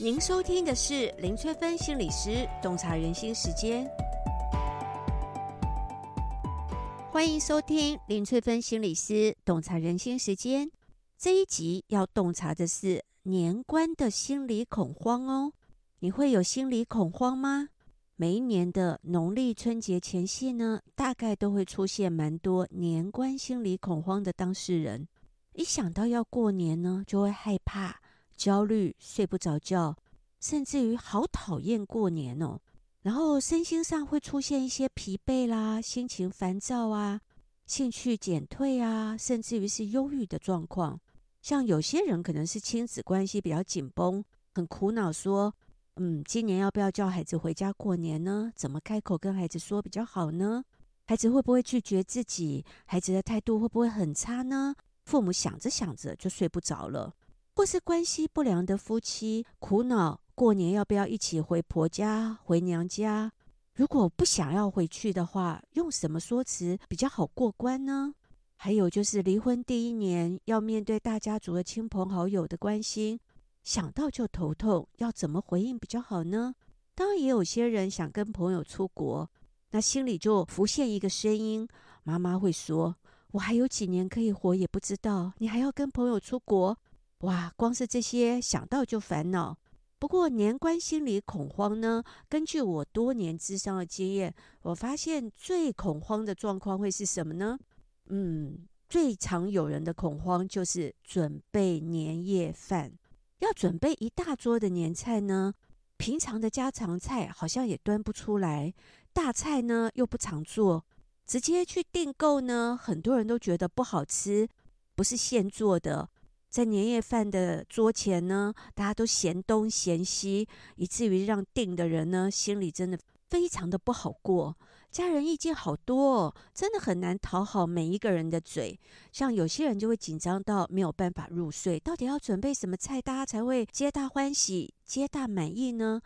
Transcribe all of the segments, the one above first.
您收听的是林翠芬心理师洞察人心时间，欢迎收听林翠芬心理师洞察人心时间。这一集要洞察的是年关的心理恐慌哦。你会有心理恐慌吗？每一年的农历春节前夕呢，大概都会出现蛮多年关心理恐慌的当事人。一想到要过年呢，就会害怕。焦虑、睡不着觉，甚至于好讨厌过年哦。然后身心上会出现一些疲惫啦、心情烦躁啊、兴趣减退啊，甚至于是忧郁的状况。像有些人可能是亲子关系比较紧绷，很苦恼，说：“嗯，今年要不要叫孩子回家过年呢？怎么开口跟孩子说比较好呢？孩子会不会拒绝自己？孩子的态度会不会很差呢？”父母想着想着就睡不着了。或是关系不良的夫妻苦恼过年要不要一起回婆家、回娘家？如果不想要回去的话，用什么说辞比较好过关呢？还有就是离婚第一年要面对大家族的亲朋好友的关心，想到就头痛，要怎么回应比较好呢？当然，也有些人想跟朋友出国，那心里就浮现一个声音，妈妈会说：“我还有几年可以活也不知道，你还要跟朋友出国？”哇，光是这些想到就烦恼。不过年关心理恐慌呢？根据我多年智商的经验，我发现最恐慌的状况会是什么呢？嗯，最常有人的恐慌就是准备年夜饭，要准备一大桌的年菜呢。平常的家常菜好像也端不出来，大菜呢又不常做，直接去订购呢，很多人都觉得不好吃，不是现做的。在年夜饭的桌前呢，大家都嫌东嫌西，以至于让订的人呢心里真的非常的不好过。家人意见好多哦，真的很难讨好每一个人的嘴。像有些人就会紧张到没有办法入睡，到底要准备什么菜，大家才会皆大欢喜、皆大满意呢？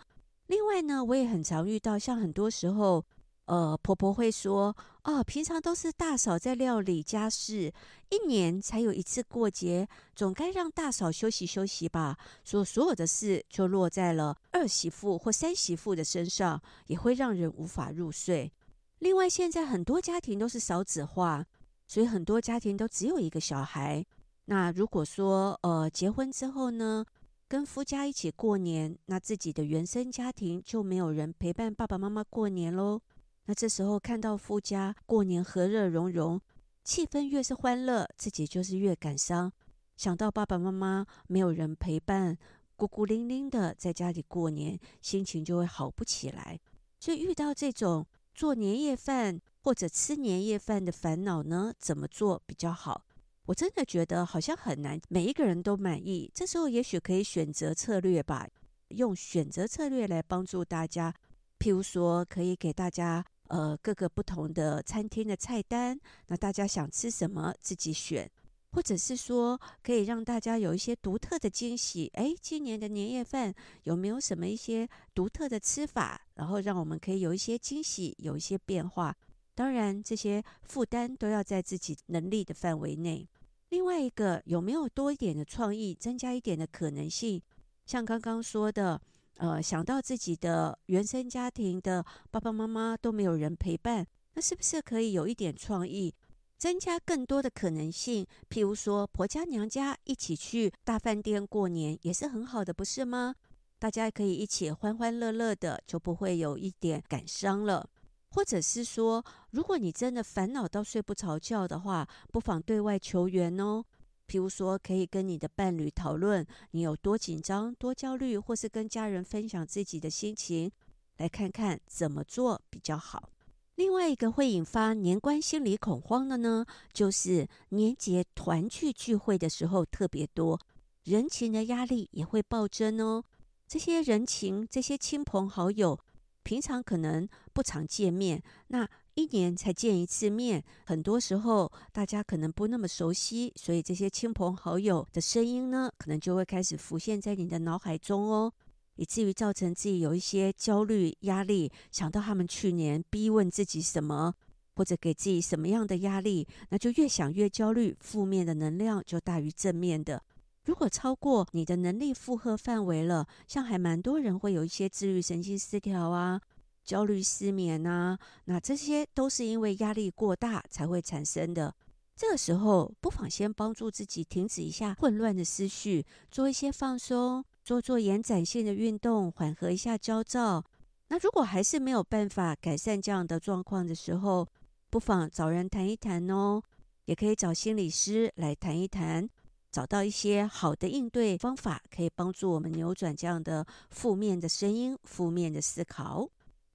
另外呢，我也很常遇到，像很多时候。呃，婆婆会说：“哦，平常都是大嫂在料理家事，一年才有一次过节，总该让大嫂休息休息吧。”说所有的事就落在了二媳妇或三媳妇的身上，也会让人无法入睡。另外，现在很多家庭都是少子化，所以很多家庭都只有一个小孩。那如果说呃结婚之后呢，跟夫家一起过年，那自己的原生家庭就没有人陪伴爸爸妈妈过年喽。那这时候看到夫家过年和乐融融，气氛越是欢乐，自己就是越感伤。想到爸爸妈妈没有人陪伴，孤孤零零的在家里过年，心情就会好不起来。所以遇到这种做年夜饭或者吃年夜饭的烦恼呢，怎么做比较好？我真的觉得好像很难，每一个人都满意。这时候也许可以选择策略吧，用选择策略来帮助大家。譬如说，可以给大家。呃，各个不同的餐厅的菜单，那大家想吃什么自己选，或者是说可以让大家有一些独特的惊喜。哎，今年的年夜饭有没有什么一些独特的吃法？然后让我们可以有一些惊喜，有一些变化。当然，这些负担都要在自己能力的范围内。另外一个，有没有多一点的创意，增加一点的可能性？像刚刚说的。呃，想到自己的原生家庭的爸爸妈妈都没有人陪伴，那是不是可以有一点创意，增加更多的可能性？譬如说，婆家娘家一起去大饭店过年也是很好的，不是吗？大家可以一起欢欢乐乐的，就不会有一点感伤了。或者是说，如果你真的烦恼到睡不着觉的话，不妨对外求援哦。譬如说，可以跟你的伴侣讨论你有多紧张、多焦虑，或是跟家人分享自己的心情，来看看怎么做比较好。另外一个会引发年关心理恐慌的呢，就是年节团聚聚会的时候特别多，人情的压力也会暴增哦。这些人情、这些亲朋好友，平常可能不常见面，那。一年才见一次面，很多时候大家可能不那么熟悉，所以这些亲朋好友的声音呢，可能就会开始浮现在你的脑海中哦，以至于造成自己有一些焦虑、压力，想到他们去年逼问自己什么，或者给自己什么样的压力，那就越想越焦虑，负面的能量就大于正面的。如果超过你的能力负荷范围了，像还蛮多人会有一些自律神经失调啊、焦虑失眠啊，那这些都是因为压力过大才会产生的。这个时候，不妨先帮助自己停止一下混乱的思绪，做一些放松，做做延展性的运动，缓和一下焦躁。那如果还是没有办法改善这样的状况的时候，不妨找人谈一谈哦，也可以找心理师来谈一谈，找到一些好的应对方法，可以帮助我们扭转这样的负面的声音、负面的思考。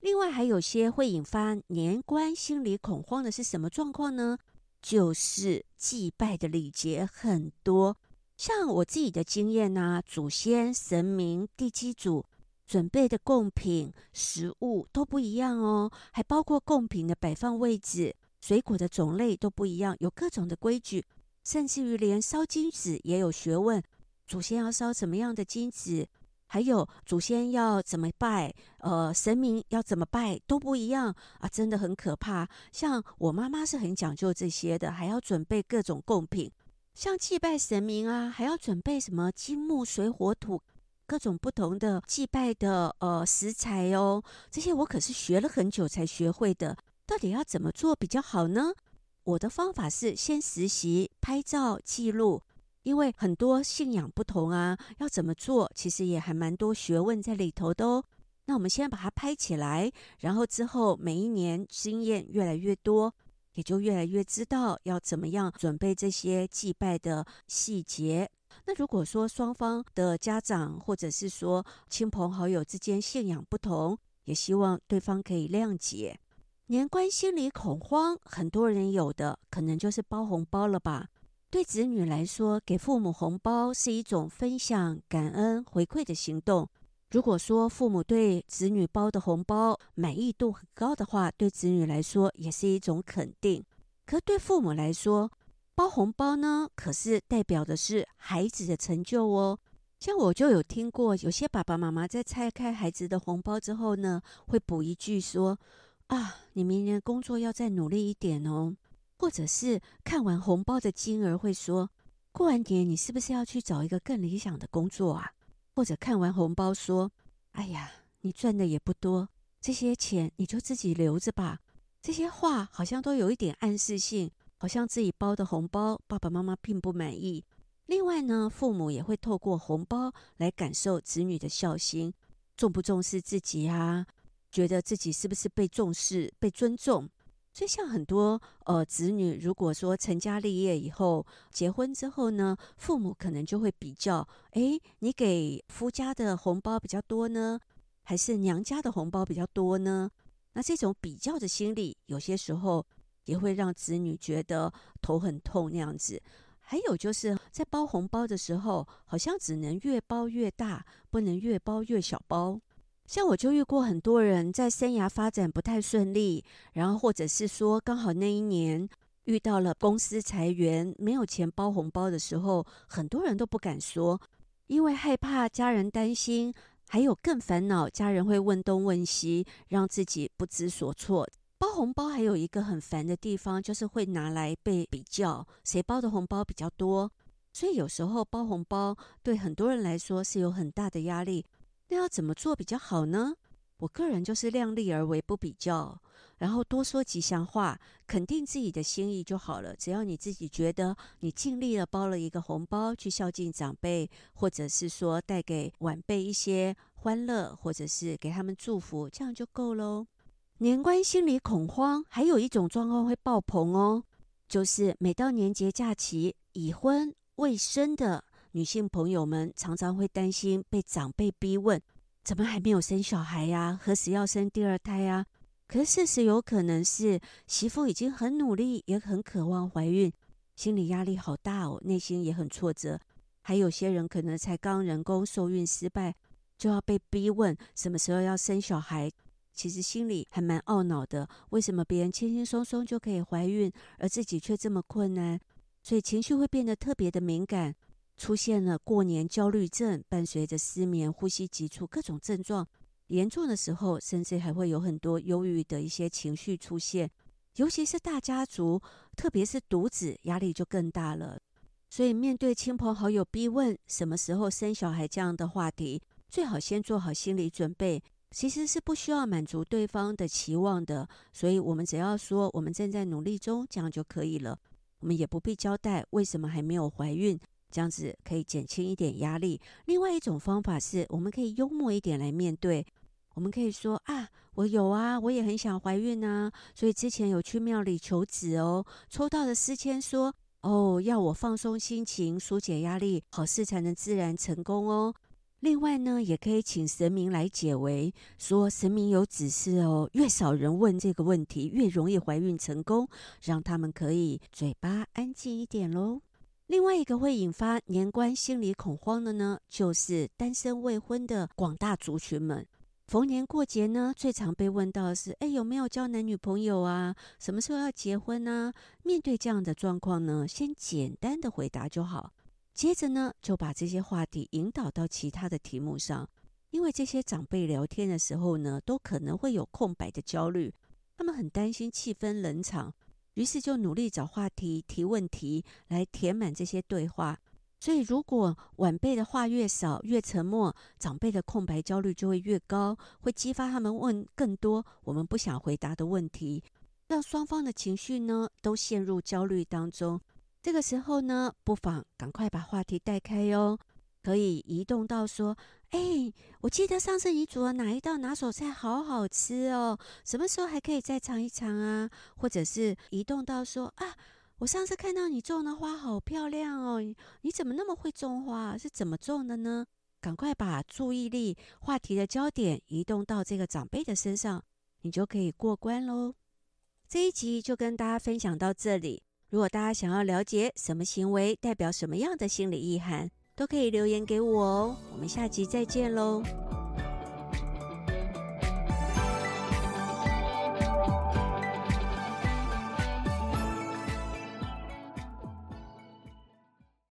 另外，还有些会引发年关心理恐慌的是什么状况呢？就是祭拜的礼节很多，像我自己的经验呐、啊，祖先、神明、地基主。准备的贡品、食物都不一样哦，还包括贡品的摆放位置、水果的种类都不一样，有各种的规矩，甚至于连烧金纸也有学问。祖先要烧什么样的金纸，还有祖先要怎么拜，呃，神明要怎么拜都不一样啊，真的很可怕。像我妈妈是很讲究这些的，还要准备各种贡品，像祭拜神明啊，还要准备什么金木水火土。各种不同的祭拜的呃食材哦，这些我可是学了很久才学会的。到底要怎么做比较好呢？我的方法是先实习、拍照记录，因为很多信仰不同啊，要怎么做其实也还蛮多学问在里头的哦。那我们先把它拍起来，然后之后每一年经验越来越多，也就越来越知道要怎么样准备这些祭拜的细节。那如果说双方的家长或者是说亲朋好友之间信仰不同，也希望对方可以谅解。年关心里恐慌，很多人有的可能就是包红包了吧？对子女来说，给父母红包是一种分享、感恩、回馈的行动。如果说父母对子女包的红包满意度很高的话，对子女来说也是一种肯定。可对父母来说，包红包呢，可是代表的是孩子的成就哦。像我就有听过，有些爸爸妈妈在拆开孩子的红包之后呢，会补一句说：“啊，你明年工作要再努力一点哦。”或者是看完红包的金额会说：“过完年你是不是要去找一个更理想的工作啊？”或者看完红包说：“哎呀，你赚的也不多，这些钱你就自己留着吧。”这些话好像都有一点暗示性。好像自己包的红包，爸爸妈妈并不满意。另外呢，父母也会透过红包来感受子女的孝心，重不重视自己啊？觉得自己是不是被重视、被尊重？所以，像很多呃子女，如果说成家立业以后，结婚之后呢，父母可能就会比较：诶，你给夫家的红包比较多呢，还是娘家的红包比较多呢？那这种比较的心理，有些时候。也会让子女觉得头很痛那样子。还有就是在包红包的时候，好像只能越包越大，不能越包越小包。像我就遇过很多人在生涯发展不太顺利，然后或者是说刚好那一年遇到了公司裁员，没有钱包红包的时候，很多人都不敢说，因为害怕家人担心，还有更烦恼家人会问东问西，让自己不知所措。包红包还有一个很烦的地方，就是会拿来被比较，谁包的红包比较多。所以有时候包红包对很多人来说是有很大的压力。要怎么做比较好呢？我个人就是量力而为，不比较，然后多说吉祥话，肯定自己的心意就好了。只要你自己觉得你尽力了，包了一个红包去孝敬长辈，或者是说带给晚辈一些欢乐，或者是给他们祝福，这样就够喽。年关心理恐慌，还有一种状况会爆棚哦，就是每到年节假期，已婚未生的女性朋友们常常会担心被长辈逼问：怎么还没有生小孩呀？何时要生第二胎呀？可事实有可能是媳妇已经很努力，也很渴望怀孕，心理压力好大哦，内心也很挫折。还有些人可能才刚人工受孕失败，就要被逼问什么时候要生小孩。其实心里还蛮懊恼的，为什么别人轻轻松松就可以怀孕，而自己却这么困难？所以情绪会变得特别的敏感，出现了过年焦虑症，伴随着失眠、呼吸急促各种症状。严重的时候，甚至还会有很多忧郁的一些情绪出现。尤其是大家族，特别是独子，压力就更大了。所以面对亲朋好友逼问什么时候生小孩这样的话题，最好先做好心理准备。其实是不需要满足对方的期望的，所以我们只要说我们正在努力中，这样就可以了。我们也不必交代为什么还没有怀孕，这样子可以减轻一点压力。另外一种方法是，我们可以幽默一点来面对。我们可以说啊，我有啊，我也很想怀孕啊，所以之前有去庙里求子哦，抽到的诗签说哦，要我放松心情，纾解压力，好事才能自然成功哦。另外呢，也可以请神明来解围，说神明有指示哦，越少人问这个问题，越容易怀孕成功，让他们可以嘴巴安静一点喽。另外一个会引发年关心理恐慌的呢，就是单身未婚的广大族群们。逢年过节呢，最常被问到的是，哎，有没有交男女朋友啊？什么时候要结婚呢？面对这样的状况呢，先简单的回答就好。接着呢，就把这些话题引导到其他的题目上，因为这些长辈聊天的时候呢，都可能会有空白的焦虑，他们很担心气氛冷场，于是就努力找话题、提问题来填满这些对话。所以，如果晚辈的话越少、越沉默，长辈的空白焦虑就会越高，会激发他们问更多我们不想回答的问题，让双方的情绪呢都陷入焦虑当中。这个时候呢，不妨赶快把话题带开哟，可以移动到说：“哎，我记得上次你煮的哪一道拿手菜好好吃哦，什么时候还可以再尝一尝啊？”或者是移动到说：“啊，我上次看到你种的花好漂亮哦，你怎么那么会种花？是怎么种的呢？”赶快把注意力、话题的焦点移动到这个长辈的身上，你就可以过关喽。这一集就跟大家分享到这里。如果大家想要了解什么行为代表什么样的心理意涵，都可以留言给我哦。我们下集再见喽。